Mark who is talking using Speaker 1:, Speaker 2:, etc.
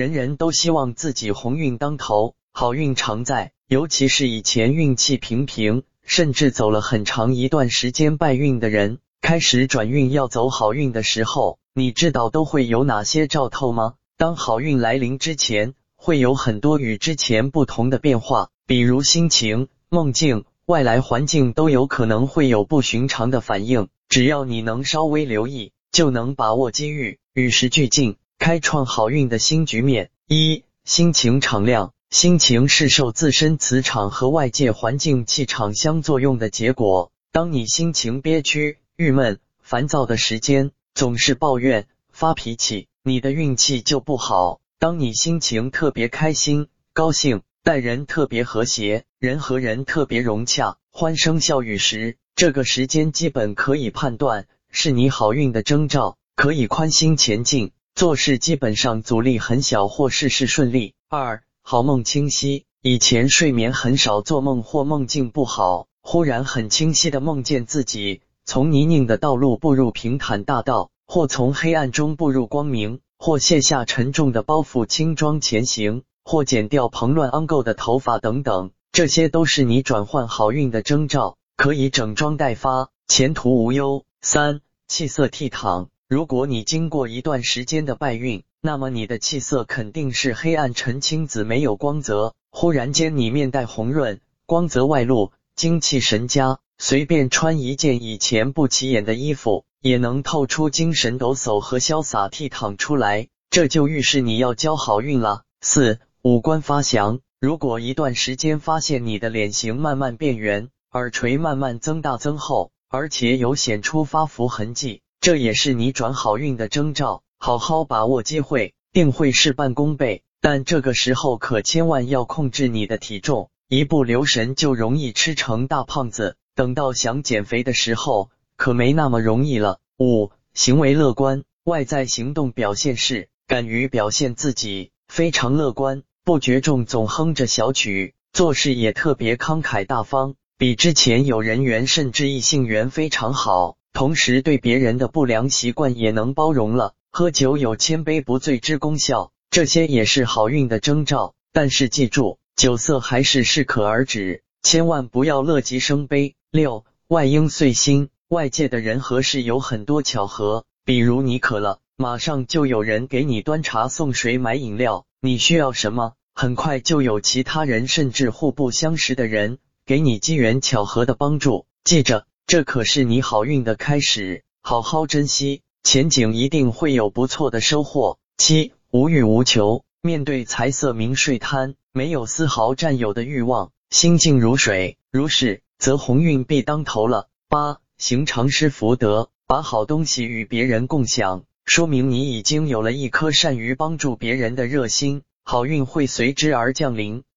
Speaker 1: 人人都希望自己鸿运当头，好运常在。尤其是以前运气平平，甚至走了很长一段时间败运的人，开始转运要走好运的时候，你知道都会有哪些兆头吗？当好运来临之前，会有很多与之前不同的变化，比如心情、梦境、外来环境都有可能会有不寻常的反应。只要你能稍微留意，就能把握机遇，与时俱进，开创好运的新局面。一、心情敞亮。心情是受自身磁场和外界环境气场相作用的结果。当你心情憋屈、郁闷、烦躁的时间，总是抱怨、发脾气，你的运气就不好。当你心情特别开心、高兴，待人特别和谐，人和人特别融洽，欢声笑语时，这个时间基本可以判断是你好运的征兆，可以宽心前进，做事基本上阻力很小或事事顺利。二好梦清晰，以前睡眠很少，做梦或梦境不好，忽然很清晰的梦见自己从泥泞的道路步入平坦大道，或从黑暗中步入光明，或卸下沉重的包袱轻装前行，或剪掉蓬乱肮垢的头发等等，这些都是你转换好运的征兆，可以整装待发，前途无忧。三气色倜傥，如果你经过一段时间的败运。那么你的气色肯定是黑暗沉青紫，没有光泽。忽然间你面带红润，光泽外露，精气神佳，随便穿一件以前不起眼的衣服，也能透出精神抖擞和潇洒倜傥出来，这就预示你要交好运了。四五官发祥，如果一段时间发现你的脸型慢慢变圆，耳垂慢慢增大增厚，而且有显出发福痕迹，这也是你转好运的征兆。好好把握机会，定会事半功倍。但这个时候可千万要控制你的体重，一不留神就容易吃成大胖子。等到想减肥的时候，可没那么容易了。五、行为乐观，外在行动表现是敢于表现自己，非常乐观，不绝重，总哼着小曲，做事也特别慷慨大方，比之前有人缘甚至异性缘非常好。同时对别人的不良习惯也能包容了。喝酒有千杯不醉之功效，这些也是好运的征兆。但是记住，酒色还是适可而止，千万不要乐极生悲。六外应随心，外界的人和事有很多巧合，比如你渴了，马上就有人给你端茶送水买饮料；你需要什么，很快就有其他人甚至互不相识的人给你机缘巧合的帮助。记着，这可是你好运的开始，好好珍惜。前景一定会有不错的收获。七无欲无求，面对财色名睡贪，没有丝毫占有的欲望，心静如水。如是，则鸿运必当头了。八行常施福德，把好东西与别人共享，说明你已经有了一颗善于帮助别人的热心，好运会随之而降临。